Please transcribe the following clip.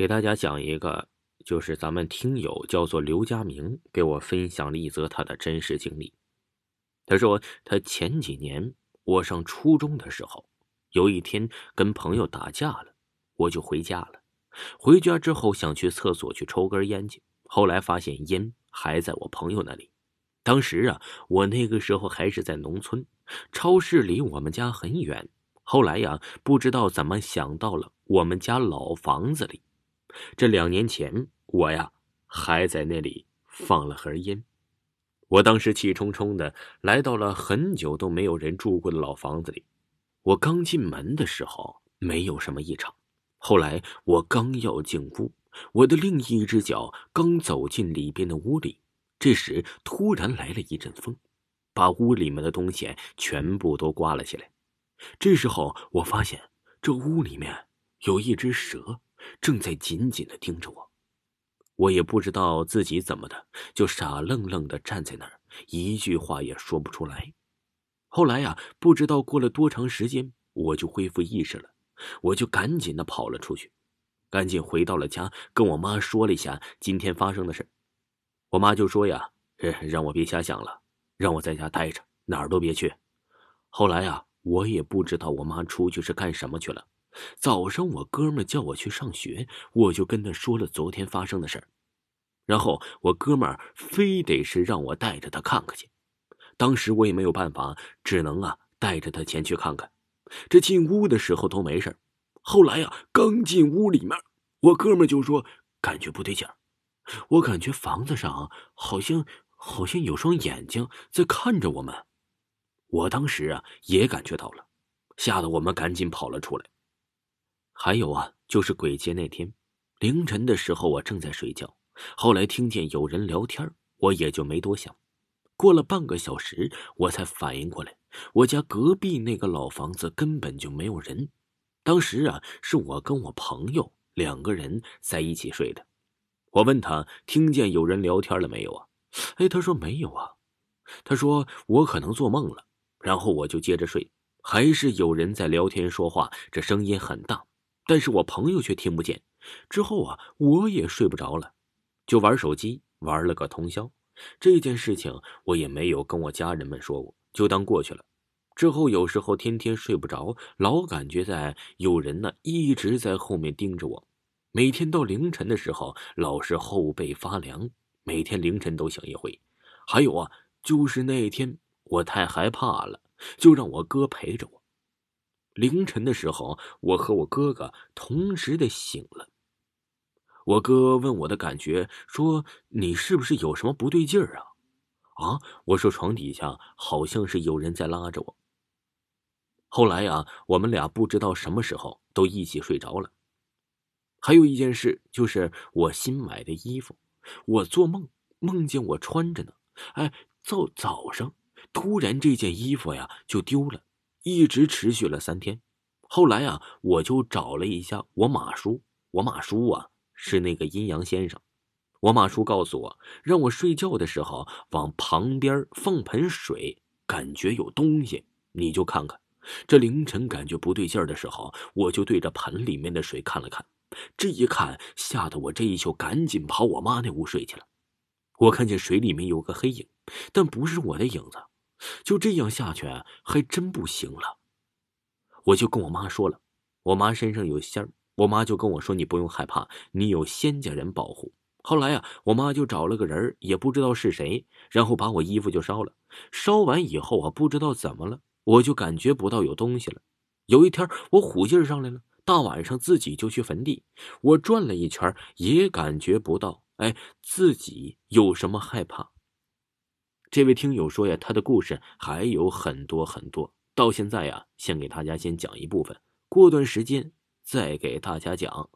给大家讲一个，就是咱们听友叫做刘佳明给我分享了一则他的真实经历。他说，他前几年我上初中的时候，有一天跟朋友打架了，我就回家了。回家之后想去厕所去抽根烟去，后来发现烟还在我朋友那里。当时啊，我那个时候还是在农村，超市离我们家很远。后来呀，不知道怎么想到了我们家老房子里。这两年前，我呀还在那里放了盒烟。我当时气冲冲的来到了很久都没有人住过的老房子里。我刚进门的时候没有什么异常，后来我刚要进屋，我的另一只脚刚走进里边的屋里，这时突然来了一阵风，把屋里面的东西全部都刮了起来。这时候我发现这屋里面有一只蛇。正在紧紧的盯着我，我也不知道自己怎么的，就傻愣愣的站在那儿，一句话也说不出来。后来呀，不知道过了多长时间，我就恢复意识了，我就赶紧的跑了出去，赶紧回到了家，跟我妈说了一下今天发生的事。我妈就说呀，让我别瞎想了，让我在家待着，哪儿都别去。后来呀，我也不知道我妈出去是干什么去了。早上，我哥们叫我去上学，我就跟他说了昨天发生的事儿。然后我哥们非得是让我带着他看看去。当时我也没有办法，只能啊带着他前去看看。这进屋的时候都没事后来呀，刚进屋里面，我哥们就说感觉不对劲儿。我感觉房子上好像好像有双眼睛在看着我们。我当时啊也感觉到了，吓得我们赶紧跑了出来。还有啊，就是鬼节那天，凌晨的时候我正在睡觉，后来听见有人聊天，我也就没多想。过了半个小时，我才反应过来，我家隔壁那个老房子根本就没有人。当时啊，是我跟我朋友两个人在一起睡的。我问他听见有人聊天了没有啊？哎，他说没有啊。他说我可能做梦了。然后我就接着睡，还是有人在聊天说话，这声音很大。但是我朋友却听不见，之后啊，我也睡不着了，就玩手机玩了个通宵。这件事情我也没有跟我家人们说过，就当过去了。之后有时候天天睡不着，老感觉在有人呢一直在后面盯着我。每天到凌晨的时候，老是后背发凉，每天凌晨都醒一回。还有啊，就是那一天我太害怕了，就让我哥陪着我。凌晨的时候，我和我哥哥同时的醒了。我哥问我的感觉，说：“你是不是有什么不对劲儿啊？”啊，我说：“床底下好像是有人在拉着我。”后来呀，我们俩不知道什么时候都一起睡着了。还有一件事，就是我新买的衣服，我做梦梦见我穿着呢。哎，到早上，突然这件衣服呀就丢了。一直持续了三天，后来啊，我就找了一下我马叔。我马叔啊是那个阴阳先生。我马叔告诉我，让我睡觉的时候往旁边放盆水，感觉有东西，你就看看。这凌晨感觉不对劲的时候，我就对着盆里面的水看了看，这一看吓得我这一宿赶紧跑我妈那屋睡去了。我看见水里面有个黑影，但不是我的影子。就这样下去还真不行了，我就跟我妈说了，我妈身上有仙儿，我妈就跟我说：“你不用害怕，你有仙家人保护。”后来呀，我妈就找了个人，也不知道是谁，然后把我衣服就烧了。烧完以后啊，不知道怎么了，我就感觉不到有东西了。有一天我虎劲上来了，大晚上自己就去坟地，我转了一圈也感觉不到，哎，自己有什么害怕。这位听友说呀，他的故事还有很多很多。到现在呀，先给大家先讲一部分，过段时间再给大家讲。